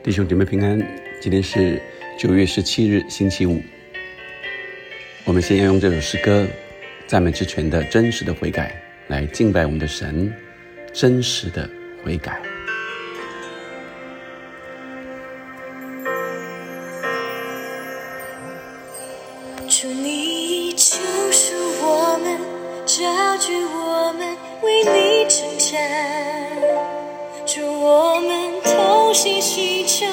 弟兄姐妹平安，今天是九月十七日，星期五。我们先要用这首诗歌《赞美之泉》的真实的悔改，来敬拜我们的神，真实的悔改。祝你救赎我们，招聚我们，为你征战。祝我们心寻求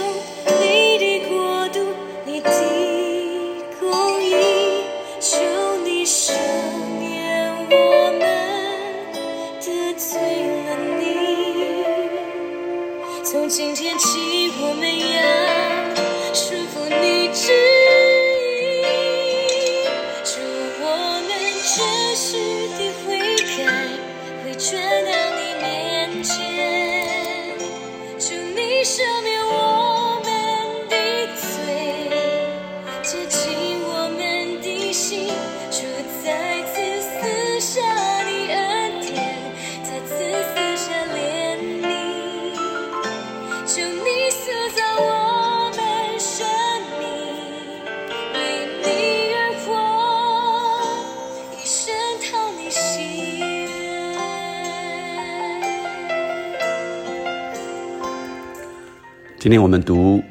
今天我们读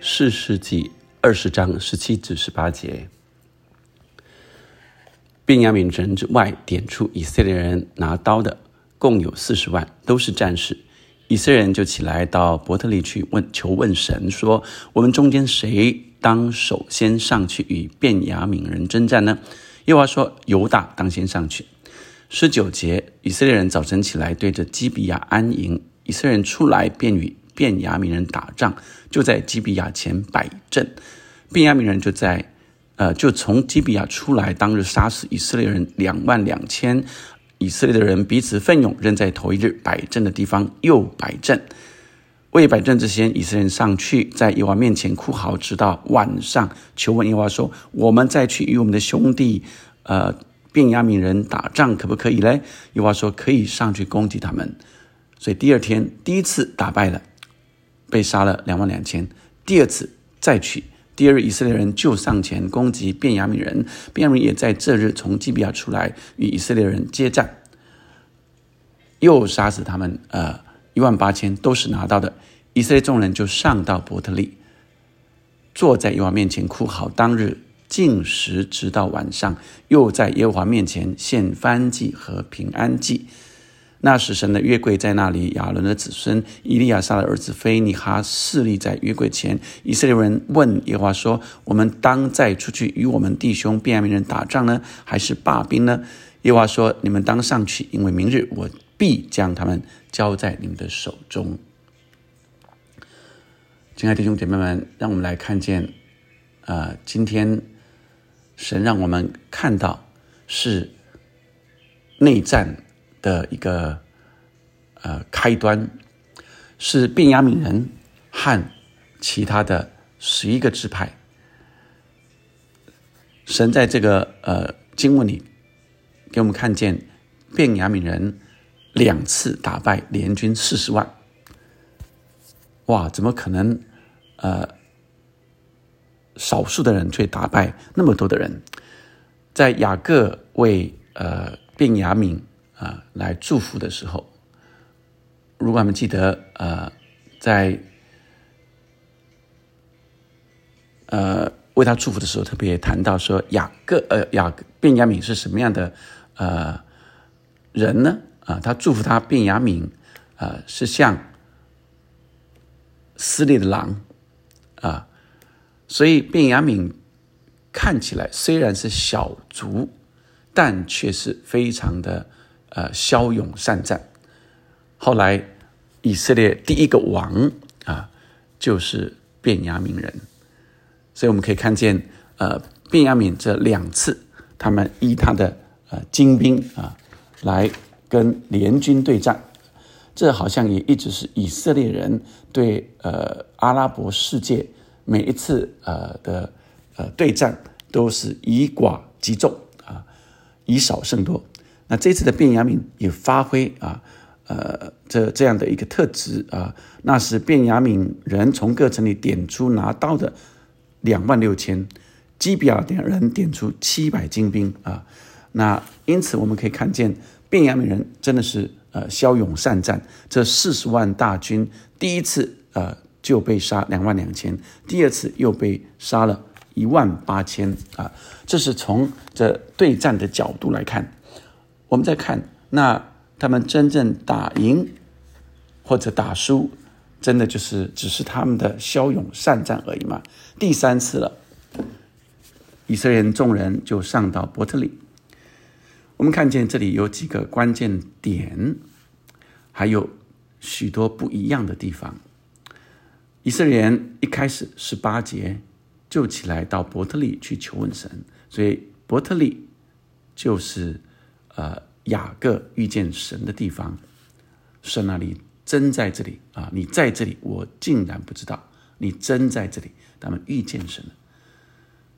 四世纪二十章十七至十八节。便雅悯人之外，点出以色列人拿刀的共有四十万，都是战士。以色列人就起来到伯特利去问求问神说：“我们中间谁当首先上去与便雅悯人征战呢？”耶和华说：“犹大当先上去。”十九节，以色列人早晨起来对着基比亚安营，以色列人出来便与便雅悯人打仗，就在基比亚前摆阵，便雅悯人就在。呃，就从基比亚出来，当日杀死以色列人两万两千，以色列的人彼此奋勇，仍在头一日摆阵的地方又摆阵。未摆阵之前，以色列人上去，在耶和华面前哭嚎，直到晚上，求问耶和华说：“我们再去与我们的兄弟，呃，便雅悯人打仗，可不可以呢？”耶和华说：“可以上去攻击他们。”所以第二天第一次打败了，被杀了两万两千。第二次再取。第二日，以色列人就上前攻击便雅悯人，便雅悯也在这日从基比亚出来与以色列人接战，又杀死他们，呃，一万八千都是拿到的。以色列众人就上到伯特利，坐在耶和华面前哭嚎。当日进食，直到晚上，又在耶和华面前献燔祭和平安祭。那时，神的约柜在那里。亚伦的子孙以利亚撒的儿子菲尼哈侍立在约柜前。以色列人问耶和华说：“我们当再出去与我们弟兄便雅悯人打仗呢，还是罢兵呢？”耶和华说：“你们当上去，因为明日我必将他们交在你们的手中。”亲爱的弟兄姐妹们，让我们来看见，呃，今天神让我们看到是内战。的一个呃开端是便雅悯人和其他的十一个支派。神在这个呃经文里给我们看见便雅悯人两次打败联军四十万。哇，怎么可能？呃，少数的人却打败那么多的人。在雅各为呃便雅悯。啊，来祝福的时候，如果我们记得，呃，在呃为他祝福的时候，特别谈到说雅各，呃雅便雅敏是什么样的呃人呢？啊，他祝福他便雅敏，啊，是像撕裂的狼，啊，所以便雅敏看起来虽然是小卒，但却是非常的。呃，骁勇善战。后来，以色列第一个王啊，就是便雅悯人。所以我们可以看见，呃，便雅悯这两次，他们依他的呃精兵啊，来跟联军对战。这好像也一直是以色列人对呃阿拉伯世界每一次呃的呃对战，都是以寡击众啊，以少胜多。那这次的便雅敏也发挥啊，呃这这样的一个特质啊。那是便雅敏人从各城里点出拿刀的两万六千，基比亚点人点出七百精兵啊。那因此我们可以看见，变雅悯人真的是呃骁勇善战。这四十万大军第一次呃就被杀两万两千，第二次又被杀了一万八千啊。这是从这对战的角度来看。我们再看，那他们真正打赢或者打输，真的就是只是他们的骁勇善战而已嘛？第三次了，以色列人众人就上到伯特利。我们看见这里有几个关键点，还有许多不一样的地方。以色列人一开始十八节就起来到伯特利去求问神，所以伯特利就是呃雅各遇见神的地方。神那里真在这里啊！你在这里，我竟然不知道你真在这里。他们遇见神了。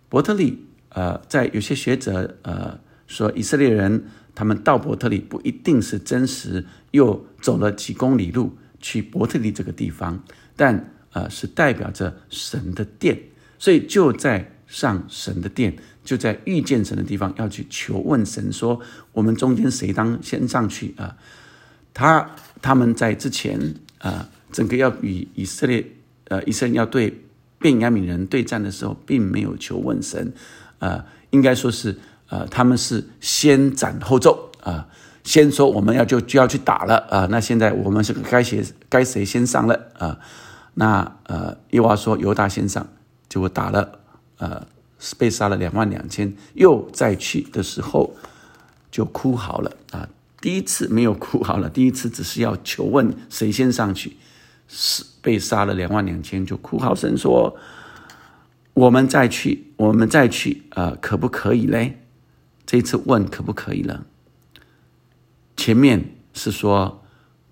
伯特利呃，在有些学者呃。说以色列人他们到伯特利不一定是真实，又走了几公里路去伯特利这个地方，但呃是代表着神的殿，所以就在上神的殿，就在遇见神的地方要去求问神，说我们中间谁当先上去啊？他他们在之前啊，整个要与以色列呃以色列要对便雅悯人对战的时候，并没有求问神，呃，应该说是。呃，他们是先斩后奏啊，先说我们要就就要去打了啊，那现在我们是该谁该谁先上了啊？那呃，耶娃说犹大先上，结果打了，呃，被杀了两万两千，又再去的时候就哭嚎了啊。第一次没有哭嚎了，第一次只是要求问谁先上去，是被杀了两万两千就哭嚎声说，我们再去，我们再去啊，可不可以嘞？这次问可不可以了？前面是说，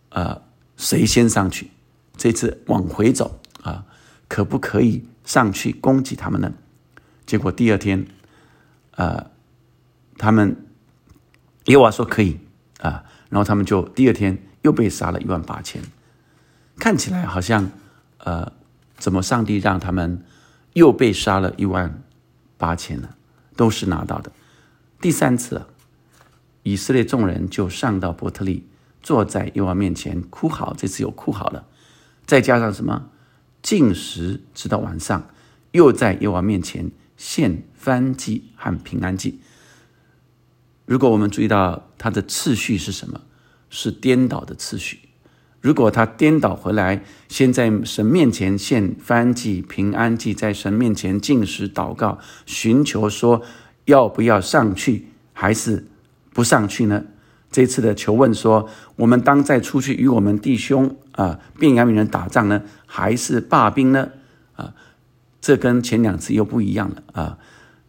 呃，谁先上去？这次往回走啊，可不可以上去攻击他们呢？结果第二天，呃，他们耶和华说可以啊，然后他们就第二天又被杀了一万八千，看起来好像呃，怎么上帝让他们又被杀了一万八千呢？都是拿到的。第三次，以色列众人就上到伯特利，坐在耶和华面前哭嚎。这次有哭嚎了，再加上什么？进食直到晚上，又在耶和华面前献燔祭和平安祭。如果我们注意到它的次序是什么？是颠倒的次序。如果他颠倒回来，先在神面前献燔祭、平安祭，在神面前进食祷告，寻求说。要不要上去，还是不上去呢？这次的求问说：我们当再出去与我们弟兄啊，便雅悯人打仗呢，还是罢兵呢？啊，这跟前两次又不一样了啊！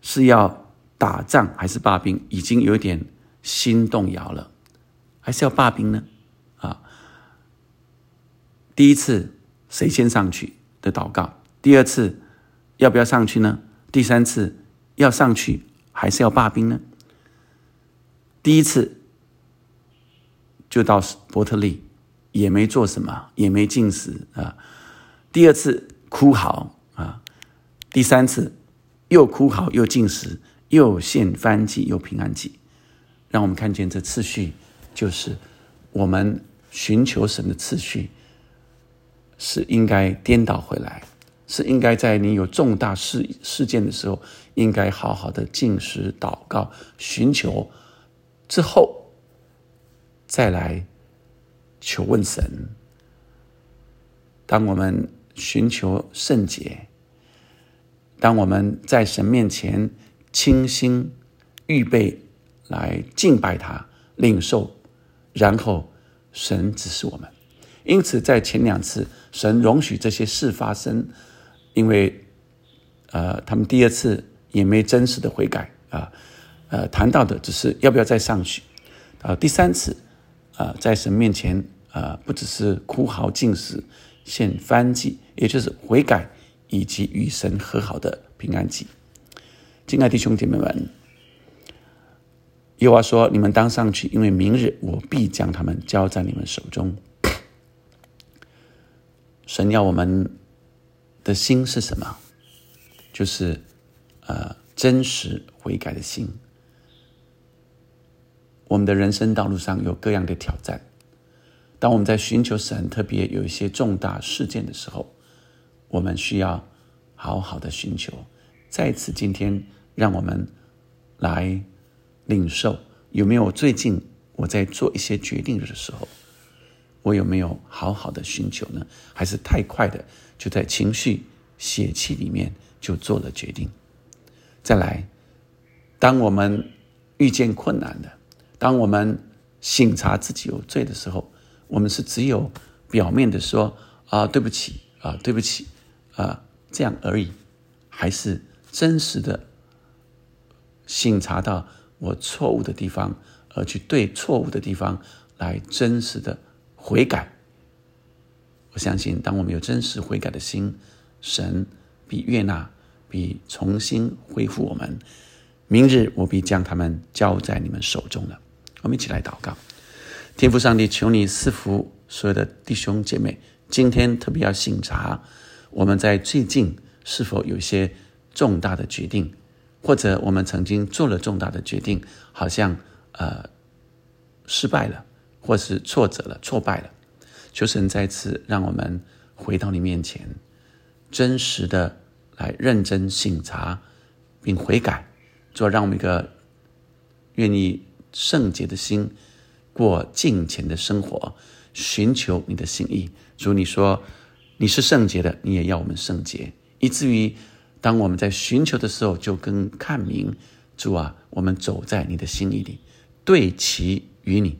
是要打仗还是罢兵？已经有点心动摇了，还是要罢兵呢？啊，第一次谁先上去的祷告？第二次要不要上去呢？第三次要上去？还是要罢兵呢？第一次就到伯特利，也没做什么，也没进食啊。第二次哭嚎，第三次又哭嚎，又进食，又献燔祭，又平安祭，让我们看见这次序，就是我们寻求神的次序是应该颠倒回来。是应该在你有重大事事件的时候，应该好好的进食、祷告、寻求，之后再来求问神。当我们寻求圣洁，当我们在神面前倾心预备来敬拜他、领受，然后神指示我们。因此，在前两次，神容许这些事发生。因为，呃，他们第二次也没真实的悔改啊，呃，谈到的只是要不要再上去，啊，第三次，啊，在神面前啊，不只是哭嚎、进食、献翻祭，也就是悔改以及与神和好的平安祭。亲爱弟兄姐妹们，耶和华说：“你们当上去，因为明日我必将他们交在你们手中。”神要我们的心是什么？就是呃真实悔改的心。我们的人生道路上有各样的挑战，当我们在寻求神，特别有一些重大事件的时候，我们需要好好的寻求。在此，今天让我们来领受，有没有最近我在做一些决定的时候，我有没有好好的寻求呢？还是太快的就在情绪、血气里面就做了决定？再来，当我们遇见困难的。当我们醒察自己有罪的时候，我们是只有表面的说啊对不起啊对不起啊这样而已，还是真实的醒察到我错误的地方，而去对错误的地方来真实的悔改？我相信，当我们有真实悔改的心，神必悦纳，必重新恢复我们。明日我必将他们交在你们手中了。我们一起来祷告，天父上帝，求你赐福所有的弟兄姐妹。今天特别要醒察，我们在最近是否有一些重大的决定，或者我们曾经做了重大的决定，好像呃失败了，或是挫折了、挫败了。求神再次让我们回到你面前，真实的来认真醒察并悔改，做让我们一个愿意。圣洁的心，过敬虔的生活，寻求你的心意。主，你说你是圣洁的，你也要我们圣洁，以至于当我们在寻求的时候，就跟看明。主啊，我们走在你的心意里，对齐于你，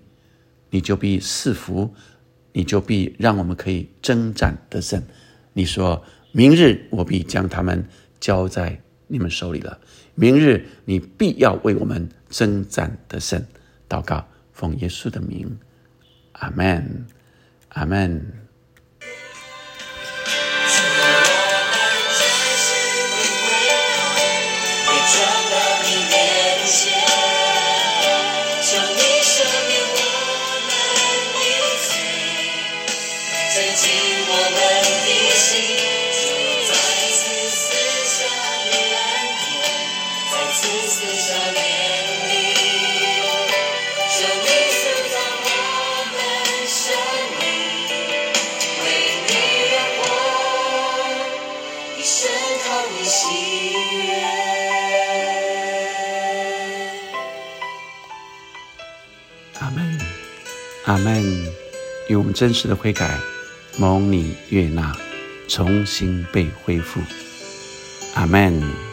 你就必赐福，你就必让我们可以征战得胜。你说明日我必将他们交在你们手里了。明日你必要为我们征战得胜，祷告，奉耶稣的名，阿门，阿门。阿门。用我们真实的悔改，蒙你悦纳，重新被恢复。阿门。